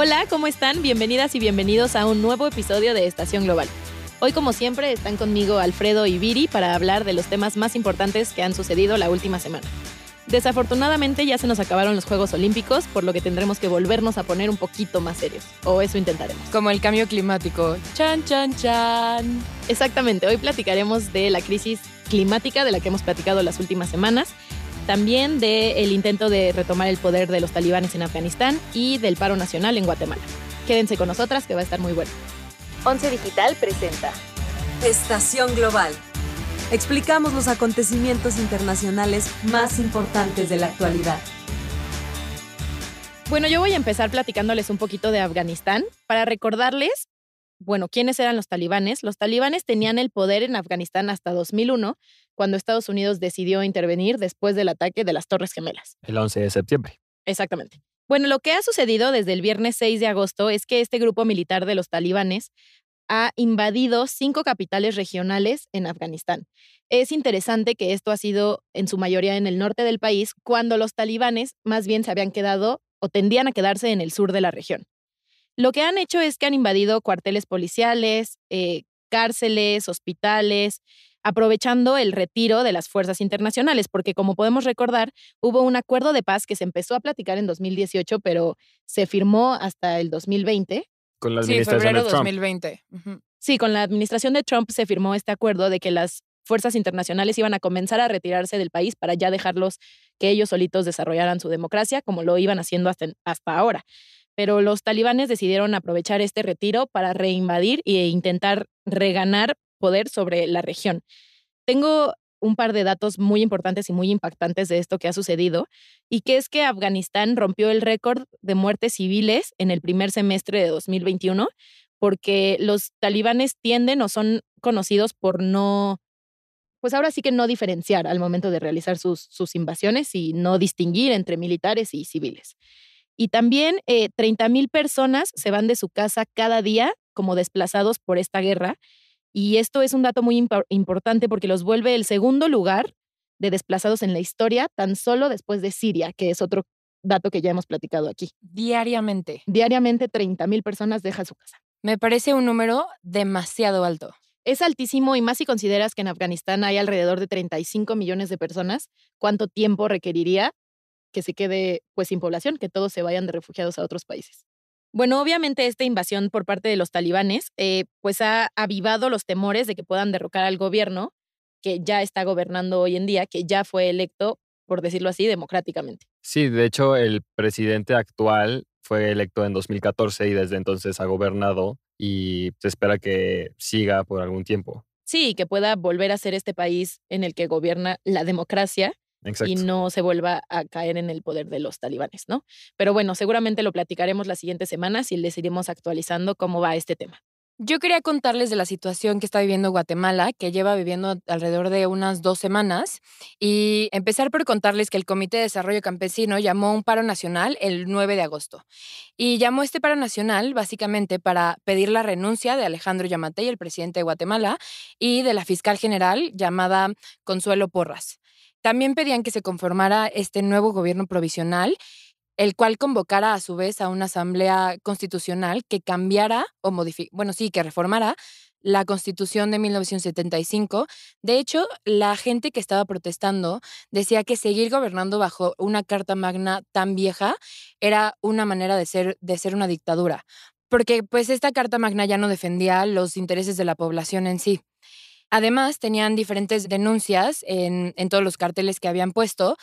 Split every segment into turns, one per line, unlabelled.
Hola, ¿cómo están? Bienvenidas y bienvenidos a un nuevo episodio de Estación Global. Hoy, como siempre, están conmigo Alfredo y Viri para hablar de los temas más importantes que han sucedido la última semana. Desafortunadamente ya se nos acabaron los Juegos Olímpicos, por lo que tendremos que volvernos a poner un poquito más serios. O eso intentaremos.
Como el cambio climático. Chan, chan, chan.
Exactamente, hoy platicaremos de la crisis climática de la que hemos platicado las últimas semanas, también del intento de retomar el poder de los talibanes en Afganistán y del paro nacional en Guatemala. Quédense con nosotras que va a estar muy bueno.
Once Digital presenta
Estación Global. Explicamos los acontecimientos internacionales más importantes de la actualidad.
Bueno, yo voy a empezar platicándoles un poquito de Afganistán para recordarles, bueno, quiénes eran los talibanes. Los talibanes tenían el poder en Afganistán hasta 2001, cuando Estados Unidos decidió intervenir después del ataque de las Torres Gemelas.
El 11 de septiembre.
Exactamente. Bueno, lo que ha sucedido desde el viernes 6 de agosto es que este grupo militar de los talibanes ha invadido cinco capitales regionales en Afganistán. Es interesante que esto ha sido en su mayoría en el norte del país, cuando los talibanes más bien se habían quedado o tendían a quedarse en el sur de la región. Lo que han hecho es que han invadido cuarteles policiales, eh, cárceles, hospitales, aprovechando el retiro de las fuerzas internacionales, porque como podemos recordar, hubo un acuerdo de paz que se empezó a platicar en 2018, pero se firmó hasta el 2020
Con la
Sí,
administración
febrero
de Trump.
2020. Ujú.
Sí, con la administración de Trump se firmó este acuerdo de que las fuerzas internacionales iban a comenzar a retirarse del país para ya dejarlos que ellos solitos desarrollaran su democracia, como lo iban haciendo hasta, hasta ahora. Pero los talibanes decidieron aprovechar este retiro para reinvadir e intentar reganar poder sobre la región. Tengo un par de datos muy importantes y muy impactantes de esto que ha sucedido, y que es que Afganistán rompió el récord de muertes civiles en el primer semestre de 2021 porque los talibanes tienden o son conocidos por no, pues ahora sí que no diferenciar al momento de realizar sus, sus invasiones y no distinguir entre militares y civiles. Y también eh, 30 mil personas se van de su casa cada día como desplazados por esta guerra. Y esto es un dato muy impo- importante porque los vuelve el segundo lugar de desplazados en la historia, tan solo después de Siria, que es otro dato que ya hemos platicado aquí.
Diariamente.
Diariamente 30 mil personas dejan su casa.
Me parece un número demasiado alto.
Es altísimo y más si consideras que en Afganistán hay alrededor de 35 millones de personas, ¿cuánto tiempo requeriría que se quede pues sin población, que todos se vayan de refugiados a otros países? Bueno, obviamente esta invasión por parte de los talibanes eh, pues ha avivado los temores de que puedan derrocar al gobierno que ya está gobernando hoy en día, que ya fue electo, por decirlo así, democráticamente.
Sí, de hecho, el presidente actual fue electo en 2014 y desde entonces ha gobernado y se espera que siga por algún tiempo.
Sí, que pueda volver a ser este país en el que gobierna la democracia
Exacto.
y no se vuelva a caer en el poder de los talibanes, ¿no? Pero bueno, seguramente lo platicaremos las siguientes semanas y les iremos actualizando cómo va este tema.
Yo quería contarles de la situación que está viviendo Guatemala, que lleva viviendo alrededor de unas dos semanas, y empezar por contarles que el Comité de Desarrollo Campesino llamó un paro nacional el 9 de agosto. Y llamó este paro nacional básicamente para pedir la renuncia de Alejandro Yamatei, el presidente de Guatemala, y de la fiscal general llamada Consuelo Porras. También pedían que se conformara este nuevo gobierno provisional el cual convocara a su vez a una asamblea constitucional que cambiara o modificara, bueno, sí, que reformara la constitución de 1975. De hecho, la gente que estaba protestando decía que seguir gobernando bajo una carta magna tan vieja era una manera de ser, de ser una dictadura, porque pues esta carta magna ya no defendía los intereses de la población en sí. Además, tenían diferentes denuncias en, todos los carteles que habían puesto.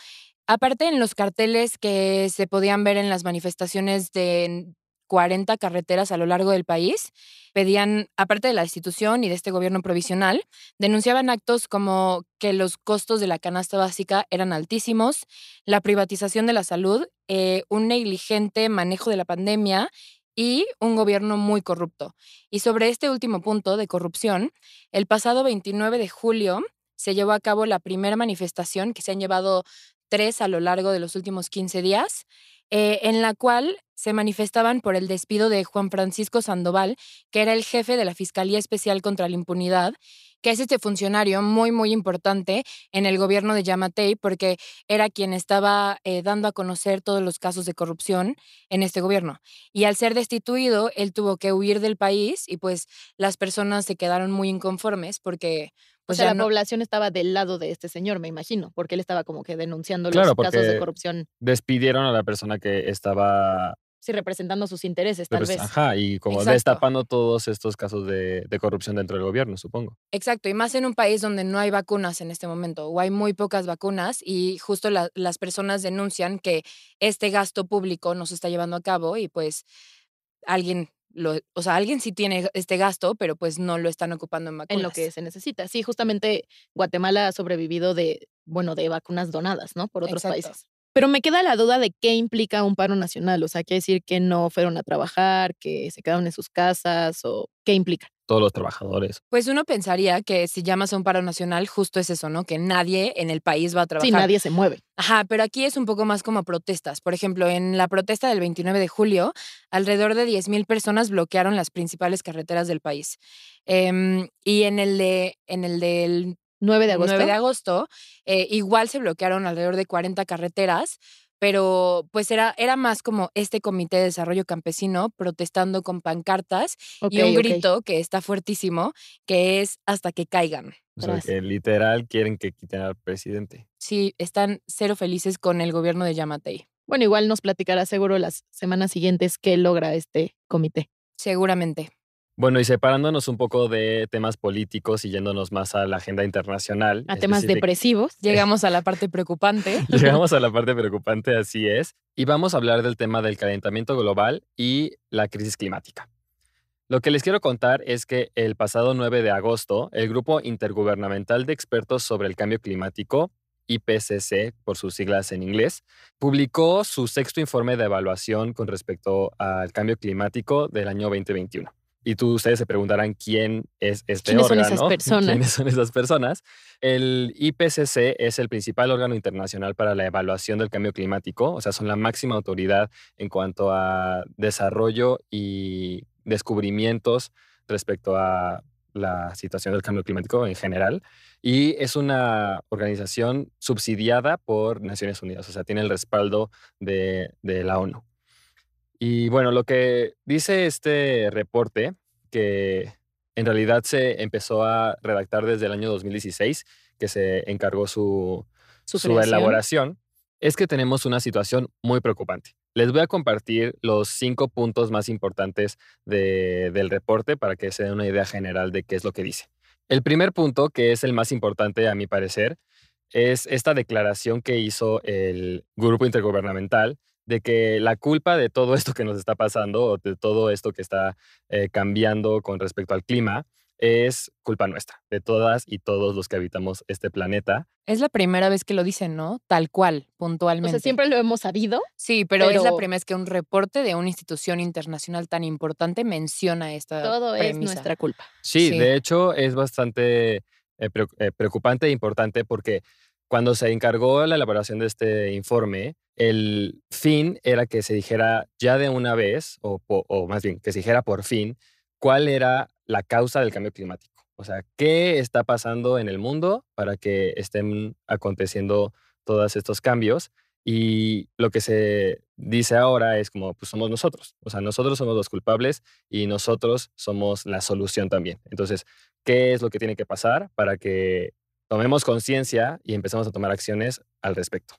Aparte, en los carteles que se podían ver en las manifestaciones de 40 carreteras a lo largo del país, pedían, aparte de la institución y de este gobierno provisional, denunciaban actos como que los costos de la canasta básica eran altísimos, la privatización de la salud, eh, un negligente manejo de la pandemia y un gobierno muy corrupto. Y sobre este último punto de corrupción, el pasado 29 de julio se llevó a cabo la primera manifestación que se han llevado tres a lo largo de los últimos 15 días, eh, en la cual se manifestaban por el despido de Juan Francisco Sandoval, que era el jefe de la Fiscalía Especial contra la Impunidad, que es este funcionario muy, muy importante en el gobierno de Yamatei, porque era quien estaba eh, dando a conocer todos los casos de corrupción en este gobierno. Y al ser destituido, él tuvo que huir del país y pues las personas se quedaron muy inconformes porque... Pues
o sea, la
no-
población estaba del lado de este señor, me imagino, porque él estaba como que denunciando
Claro,
los casos de corrupción,
Despidieron a la persona que estaba
sí, representando sus intereses, tal vez.
Ajá, y como
Exacto.
destapando todos estos casos de, de corrupción dentro del gobierno, supongo.
Exacto, y más en un país donde no hay vacunas en este momento, o hay muy pocas vacunas, y justo la- las personas denuncian que este gasto público no se está llevando a cabo y pues alguien, lo, o sea, alguien sí tiene este gasto, pero pues no lo están ocupando en vacunas.
en lo que se necesita. Sí, justamente Guatemala ha sobrevivido de, bueno, de vacunas donadas, ¿no? Por otros
Exacto.
países. Pero me queda la duda de qué implica un paro nacional. O sea, quiere decir que no fueron a trabajar, que se quedaron en sus casas o qué implica.
Todos los trabajadores.
Pues uno pensaría que si llamas a un paro nacional, justo es eso, ¿no? Que nadie en el país va a trabajar.
Sí, nadie se mueve.
Ajá, pero aquí es un poco más como protestas. Por ejemplo, en la protesta del 29 de julio, alrededor de 10.000 personas bloquearon las principales carreteras del país. Em, y en el, de, en el del
9 de agosto.
9 de agosto, eh, igual se bloquearon alrededor de 40 carreteras, pero pues era, era más como este comité de desarrollo campesino protestando con pancartas y un grito que está fuertísimo, que es hasta que caigan.
O sea, que literal quieren que quiten al presidente.
Sí, están cero felices con el gobierno de Yamatei,
Bueno, igual nos platicará seguro las semanas siguientes qué logra este comité.
seguramente.
Bueno, y separándonos un poco de temas políticos y yéndonos más a la agenda internacional.
A temas depresivos.
Llegamos a la parte preocupante.
Llegamos a la parte preocupante, así es. Y vamos a hablar del tema del calentamiento global y la crisis climática. Lo que les quiero contar es que el pasado 9 de agosto, el Grupo Intergubernamental de Expertos sobre el Cambio Climático, IPCC por sus siglas en inglés, publicó su sexto informe de evaluación con respecto al cambio climático del año 2021. Y tú, ustedes se preguntarán quién es este
¿Quiénes son esas
órgano,
personas?
¿Quiénes son esas personas? El IPCC es el principal órgano internacional para la evaluación del cambio climático, o sea, son la máxima autoridad en cuanto a desarrollo y descubrimientos respecto a la situación del cambio climático en general. Y es una organización subsidiada por Naciones Unidas, o sea, tiene el respaldo de, de la ONU. Y bueno, lo que dice este reporte, que en realidad se empezó a redactar desde el año 2016, que se encargó su,
Su
elaboración, es que tenemos una situación muy preocupante. Les voy a compartir los cinco puntos más importantes de- del reporte para que se den una idea general de qué es lo que dice. El primer punto, que es el más importante a mi parecer, es esta declaración que hizo el grupo intergubernamental de que la culpa de todo esto que nos está pasando o de todo esto que está eh, cambiando con respecto al clima es culpa nuestra, de todas y todos los que habitamos este planeta.
Es la primera vez que lo dicen, ¿no? Tal cual,
O
puntualmente.
sea, siempre lo hemos sabido.
Sí, pero, es la primera vez que un reporte de una institución internacional tan importante menciona esta
Todo es nuestra culpa.
Sí,
Sí.
de hecho es bastante eh, eh, preocupante e importante porque cuando se encargó la elaboración de este informe, el fin era que se dijera ya de una vez, o, más bien que se dijera por fin, cuál era la causa del cambio climático. O sea, ¿qué está pasando en el mundo para que estén aconteciendo todos estos cambios? Y lo que se dice ahora es como, pues somos nosotros. O sea, nosotros somos los culpables y nosotros somos la solución también. Entonces, ¿qué es lo que tiene que pasar para que tomemos conciencia y empecemos a tomar acciones al respecto?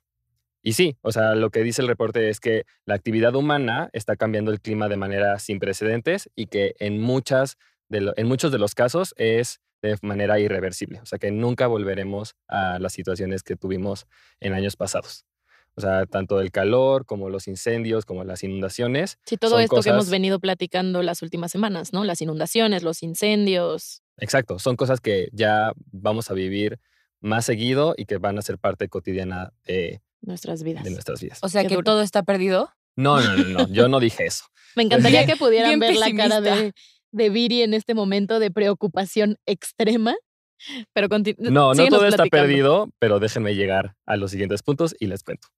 Y sí, o sea, lo que dice el reporte es que la actividad humana está cambiando el clima de manera sin precedentes y que en, muchas en muchos de los casos es de manera irreversible. O sea, que nunca volveremos a las situaciones que tuvimos en años pasados. O sea, tanto el calor como los incendios, como las inundaciones.
Sí, todo
Son
esto que hemos venido platicando las últimas semanas, ¿no? Las inundaciones, los incendios.
Exacto, son cosas que ya vamos a vivir más seguido y que van a ser parte cotidiana de,
Nuestras vidas.
de nuestras vidas.
O sea que
duro.
todo está perdido.
No, no, no, no, yo no dije eso.
Me encantaría que pudieran
bien
ver la cara de, de Viri en este momento de preocupación extrema. Pero
No, no todo está perdido, pero déjenme llegar a los siguientes puntos y les cuento.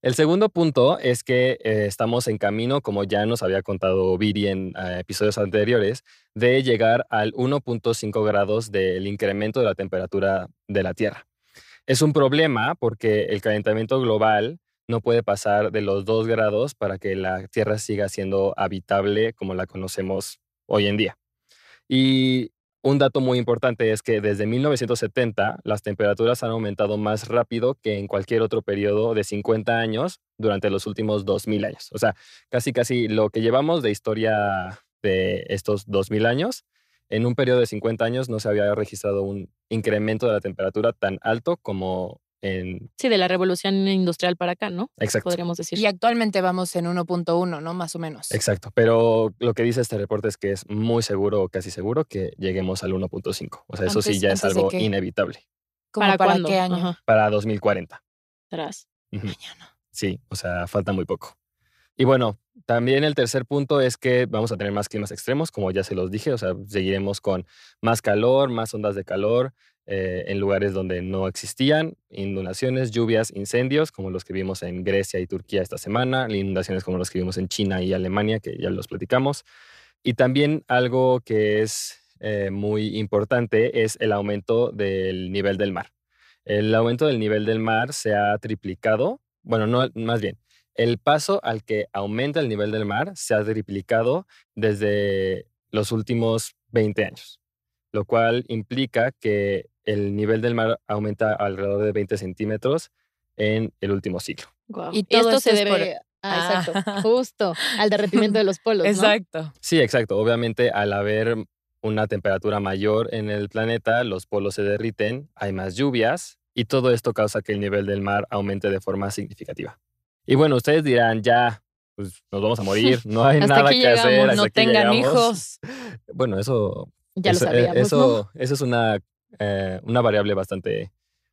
El segundo punto es que eh, estamos en camino, como ya nos había contado Viri en eh, episodios anteriores, de llegar al 1.5 grados del incremento de la temperatura de la Tierra. Es un problema porque el calentamiento global no puede pasar de los 2 grados para que la Tierra siga siendo habitable como la conocemos hoy en día. Y un dato muy importante es que desde 1970 las temperaturas han aumentado más rápido que en cualquier otro periodo de 50 años durante los últimos 2000 años. O sea, casi casi lo que llevamos de historia de estos 2000 años, en un periodo de 50 años no se había registrado un incremento de la temperatura tan alto como
Sí, de la revolución industrial para acá, ¿no?
Exacto.
Podríamos decir.
Y actualmente vamos en 1.1, ¿no? Más o menos.
Exacto, pero lo que dice este reporte es que es muy seguro casi seguro que lleguemos al 1.5. O sea, eso sí ya es algo inevitable.
¿Para, para qué año?
Para 2040.
Tras.
Mañana.
Sí, o sea, falta muy poco. Y bueno, también el tercer punto es que vamos a tener más climas extremos, como ya se los dije, o sea, seguiremos con más calor, más ondas de calor, eh, en lugares donde no existían, inundaciones, lluvias, incendios, como los que vimos en Grecia y Turquía esta semana, inundaciones como los que vimos en China y Alemania, que ya los platicamos. Y también algo que es eh, muy importante es el aumento del nivel del mar. El aumento del nivel del mar se ha triplicado, bueno, no, más bien, el paso al que aumenta el nivel del mar se ha triplicado desde los últimos 20 años, lo cual implica que el nivel del mar aumenta alrededor de 20 centímetros en el último siglo.
Y, esto, se debe ah, exacto, justo al derretimiento de los polos.
Exacto.
Sí, exacto. Obviamente, al haber una temperatura mayor en el planeta, los polos se derriten, hay más lluvias y todo esto causa que el nivel del mar aumente de forma significativa. Y bueno, ustedes dirán, ya, pues nos vamos a morir, no hay nada que hacer.
no tengan hijos.
Bueno, eso.
Ya
lo
sabíamos.
Eso, eso es una eh, una variable bastante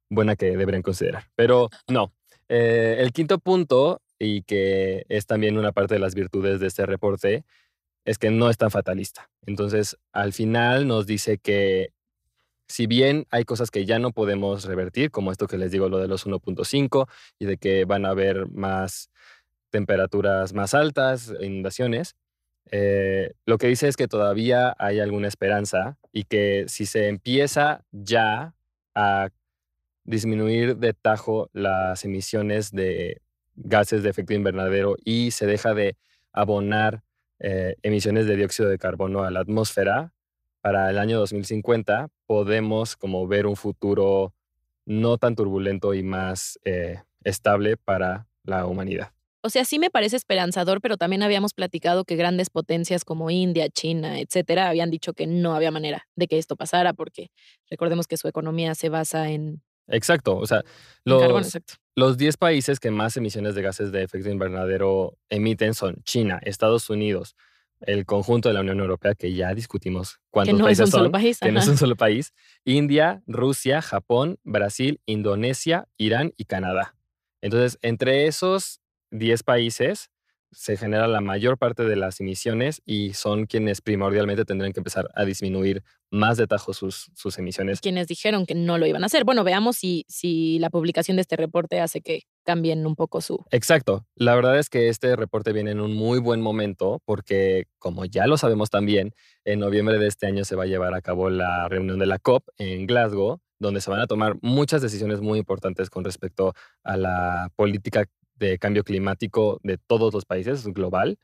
buena que deberían considerar. Pero no. Eh, el quinto punto, y que es también una parte de las virtudes de este reporte, es que no es tan fatalista. Entonces, al final nos dice que si bien hay cosas que ya no podemos revertir, como esto que les digo, lo de los 1.5 y de que van a haber más temperaturas más altas, inundaciones, eh, lo que dice es que todavía hay alguna esperanza y que si se empieza ya a disminuir de tajo las emisiones de gases de efecto invernadero y se deja de abonar eh, emisiones de dióxido de carbono a la atmósfera, para el año 2050 podemos como ver un futuro no tan turbulento y más eh, estable para la humanidad.
O sea, sí me parece esperanzador, pero también habíamos platicado que grandes potencias como India, China, etcétera, habían dicho que no había manera de que esto pasara, porque recordemos que su economía se basa en.
Exacto. O sea, los, los 10 países que más emisiones de gases de efecto invernadero emiten son China, Estados Unidos, el conjunto de la Unión Europea, que ya discutimos cuántos países son, que no es un solo país, India, Rusia, Japón, Brasil, Indonesia, Irán y Canadá. Entonces, entre esos 10 países se genera la mayor parte de las emisiones y son quienes primordialmente tendrán que empezar a disminuir más de tajo sus, sus emisiones.
Quienes dijeron que no lo iban a hacer. Bueno, veamos si, si la publicación de este reporte hace que cambien un poco su...
Exacto. La verdad es que este reporte viene en un muy buen momento porque, como ya lo sabemos también, en noviembre de este año se va a llevar a cabo la reunión de la COP en Glasgow donde se van a tomar muchas decisiones muy importantes con respecto a la política de cambio climático de todos los países, global.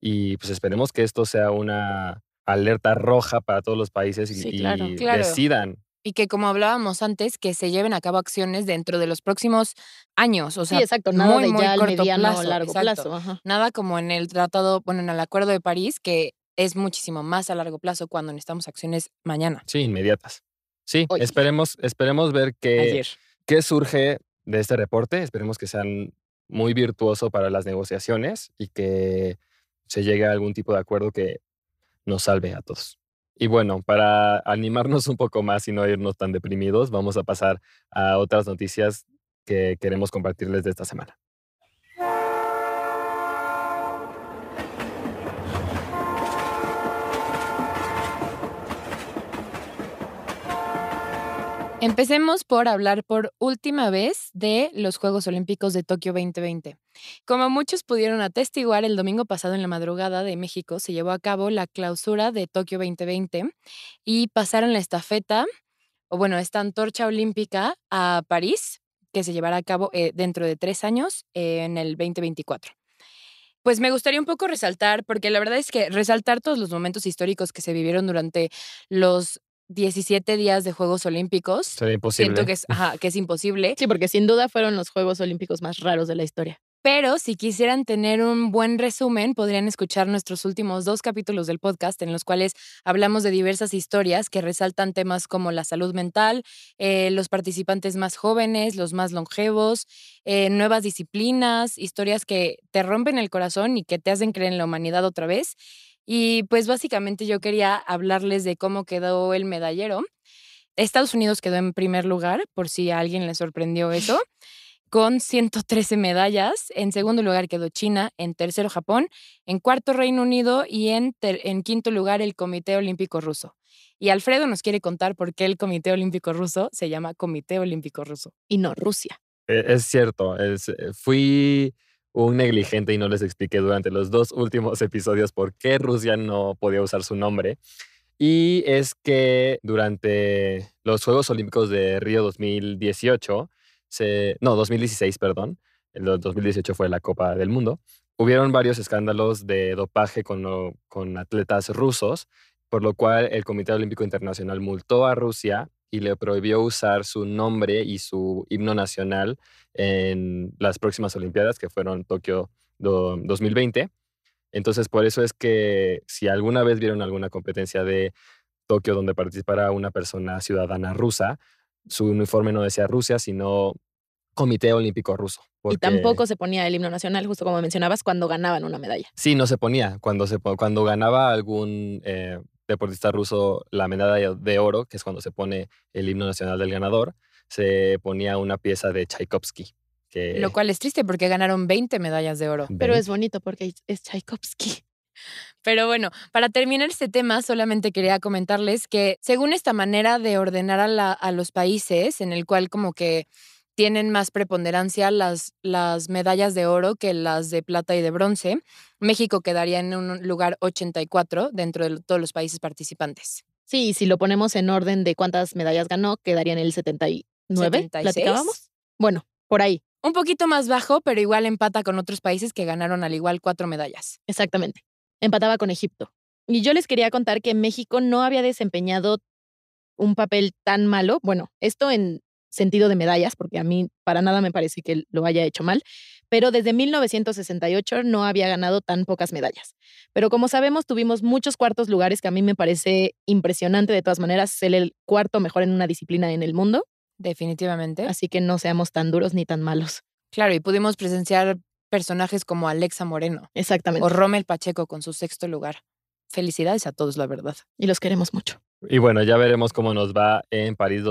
Y pues esperemos que esto sea una alerta roja para todos los países y, decidan.
Y que como hablábamos antes, que se lleven a cabo acciones dentro de los próximos años. O sea,
sí, exacto, nada muy, de ya muy mediano plazo, largo plazo.
Nada como en el tratado, bueno, en el Acuerdo de París, que es muchísimo más a largo plazo cuando necesitamos acciones mañana.
Sí, inmediatas. Sí, esperemos, esperemos ver qué, qué surge de este reporte. Esperemos que sean muy virtuoso para las negociaciones y que se llegue a algún tipo de acuerdo que nos salve a todos. Y bueno, para animarnos un poco más y no irnos tan deprimidos, vamos a pasar a otras noticias que queremos compartirles de esta semana.
Empecemos por hablar por última vez de los Juegos Olímpicos de Tokio 2020. Como muchos pudieron atestiguar, el domingo pasado en la madrugada de México se llevó a cabo la clausura de Tokio 2020 y pasaron la estafeta, o bueno, esta antorcha olímpica a París, que se llevará a cabo eh, dentro de tres años, en el 2024. Pues me gustaría un poco resaltar, porque la verdad es que resaltar todos los momentos históricos que se vivieron durante los 17 días de Juegos Olímpicos.
Sería imposible.
Siento que es, ajá, que es imposible.
Sí, porque sin duda fueron los Juegos Olímpicos más raros de la historia.
Pero si quisieran tener un buen resumen, podrían escuchar nuestros últimos dos capítulos del podcast en los cuales hablamos de diversas historias que resaltan temas como la salud mental, eh, los participantes más jóvenes, los más longevos, eh, nuevas disciplinas, historias que te rompen el corazón y que te hacen creer en la humanidad otra vez. Y pues básicamente yo quería hablarles de cómo quedó el medallero. Estados Unidos quedó en primer lugar, por si a alguien le sorprendió eso, con 113 medallas. En segundo lugar quedó China, en tercero Japón, en cuarto Reino Unido y en, en quinto lugar el Comité Olímpico Ruso. Y Alfredo nos quiere contar por qué el Comité Olímpico Ruso se llama Comité Olímpico Ruso.
Y no Rusia.
E, Es cierto, es, eh, fui un negligente y no les expliqué durante los dos últimos episodios por qué Rusia no podía usar su nombre. Y es que durante los Juegos Olímpicos de Río 2018, se, no, 2016, perdón, el do- 2018 fue la Copa del Mundo, hubieron varios escándalos de dopaje con, con atletas rusos, por lo cual el Comité Olímpico Internacional multó a Rusia y le prohibió usar su nombre y su himno nacional en las próximas Olimpiadas, que fueron Tokio do- 2020. Entonces, por eso es que si alguna vez vieron alguna competencia de Tokio donde participara una persona ciudadana rusa, su uniforme no decía Rusia, sino Comité Olímpico Ruso.
Y tampoco se ponía el himno nacional, justo como mencionabas, cuando ganaban una medalla.
Sí, no se ponía. Cuando, se, cuando ganaba algún eh, deportista ruso la medalla de oro, que es cuando se pone el himno nacional del ganador, se ponía una pieza de Tchaikovsky. Que,
Lo cual es triste porque ganaron 20 medallas de oro.
Pero es bonito porque es Tchaikovsky.
Pero bueno, para terminar este tema, solamente quería comentarles que según esta manera de ordenar a, la- a los países, en el cual como que tienen más preponderancia las, las medallas de oro que las de plata y de bronce, México quedaría en un lugar 84 dentro de todos los países participantes.
Sí, y si lo ponemos en orden de cuántas medallas ganó, quedaría en el 79.
76.
¿Platicábamos? Bueno, por ahí,
Un poquito más bajo, pero igual empata con otros países que ganaron al igual cuatro medallas.
exactamente. Empataba con Egipto. Y yo les quería contar que México no había desempeñado un papel tan malo. Bueno, esto en sentido de medallas, porque a mí para nada me parece que lo haya hecho mal, pero desde 1968 no había ganado tan pocas medallas. Pero como sabemos, tuvimos muchos cuartos lugares que a mí me parece impresionante de todas maneras ser el cuarto mejor en una disciplina en el mundo,
Definitivamente.
así que no seamos tan duros ni tan malos.
Claro, y pudimos presenciar personajes como Alexa Moreno
Exactamente.
o Rommel Pacheco con su sexto lugar. Felicidades a todos, la verdad.
y los queremos mucho.
Y bueno, ya veremos cómo nos va en París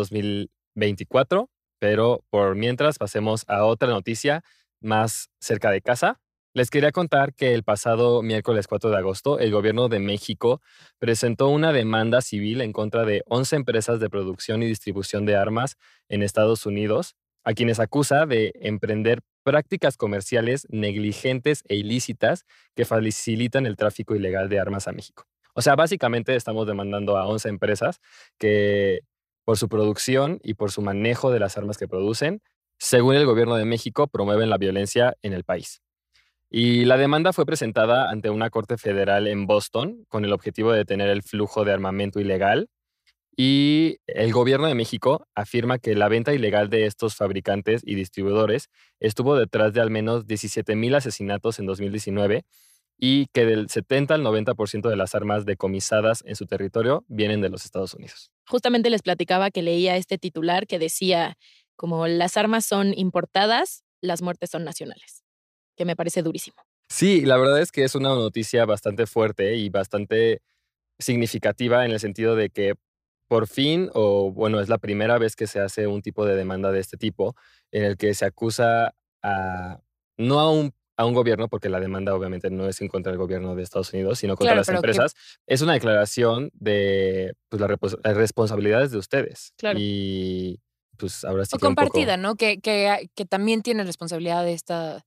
2024, pero por mientras pasemos a otra noticia más cerca de casa. Les quería contar que el pasado miércoles 4 de agosto, el gobierno de México presentó una demanda civil en contra de 11 empresas de producción y distribución de armas en Estados Unidos, a quienes acusa de emprender prácticas comerciales negligentes e ilícitas que facilitan el tráfico ilegal de armas a México. O sea, básicamente estamos demandando a 11 empresas que por su producción y por su manejo de las armas que producen, según el gobierno de México, promueven la violencia en el país. Y la demanda fue presentada ante una corte federal en Boston con el objetivo de detener el flujo de armamento ilegal. Y el gobierno de México afirma que la venta ilegal de estos fabricantes y distribuidores estuvo detrás de al menos 17 mil asesinatos en 2019 y que del 70 al 90% de las armas decomisadas en su territorio vienen de los Estados Unidos.
Justamente les platicaba que leía este titular que decía como las armas son importadas, las muertes son nacionales, que me parece durísimo.
Sí, la verdad es que es una noticia bastante fuerte y bastante significativa en el sentido de que por fin, o bueno, es la primera vez que se hace un tipo de demanda de este tipo, en el que se acusa a, no a, un, a un gobierno, porque la demanda obviamente no es en contra del gobierno de Estados Unidos, sino contra
Claro,
las
que-
empresas, es una declaración de pues, las las responsabilidades de ustedes.
Claro.
Y pues ahora sí
O
que un poco-
compartida, ¿no? Que, que, que también tiene responsabilidad de esta,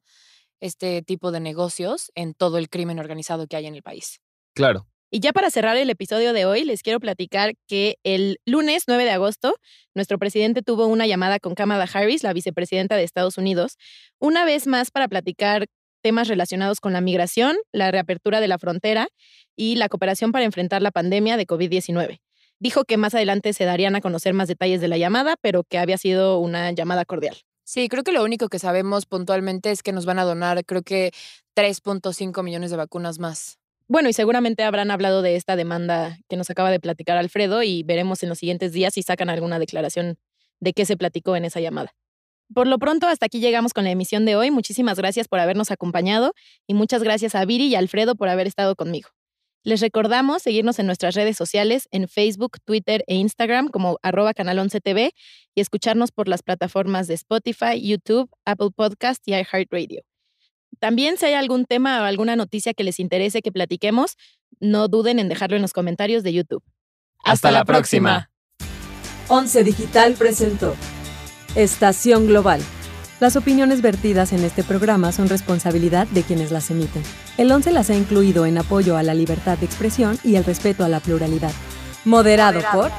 este tipo de negocios en todo el crimen organizado que hay en el país.
Claro.
Y ya para cerrar el episodio de hoy, les quiero platicar que el lunes 9 de agosto, nuestro presidente tuvo una llamada con Kamala Harris, la vicepresidenta de Estados Unidos, una vez más para platicar temas relacionados con la migración, la reapertura de la frontera y la cooperación para enfrentar la pandemia de COVID-19. Dijo que más adelante se darían a conocer más detalles de la llamada, pero que había sido una llamada cordial.
Sí, creo que lo único que sabemos puntualmente es que nos van a donar, creo que 3.5 millones de vacunas más.
Bueno, y seguramente habrán hablado de esta demanda que nos acaba de platicar Alfredo y veremos en los siguientes días si sacan alguna declaración de qué se platicó en esa llamada. Por lo pronto, hasta aquí llegamos con la emisión de hoy. Muchísimas gracias por habernos acompañado y muchas gracias a Viri y Alfredo por haber estado conmigo. Les recordamos seguirnos en nuestras redes sociales en Facebook, Twitter e Instagram como arroba canal 11 TV y escucharnos por las plataformas de Spotify, YouTube, Apple Podcast y iHeartRadio. También si hay algún tema o alguna noticia que les interese que platiquemos, no duden en dejarlo en los comentarios de YouTube.
Hasta la próxima.
11 Digital presentó Estación Global. Las opiniones vertidas en este programa son responsabilidad de quienes las emiten. El 11 las ha incluido en apoyo a la libertad de expresión y el respeto a la pluralidad. Moderado por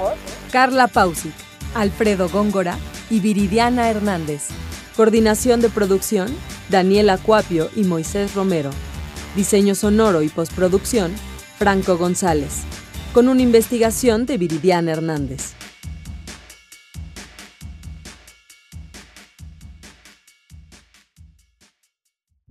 Carla Pausic, Alfredo Góngora y Viridiana Hernández. Coordinación de producción, Daniela Cuapio y Moisés Romero. Diseño sonoro y postproducción, Franco González. Con una investigación de Viridiana Hernández.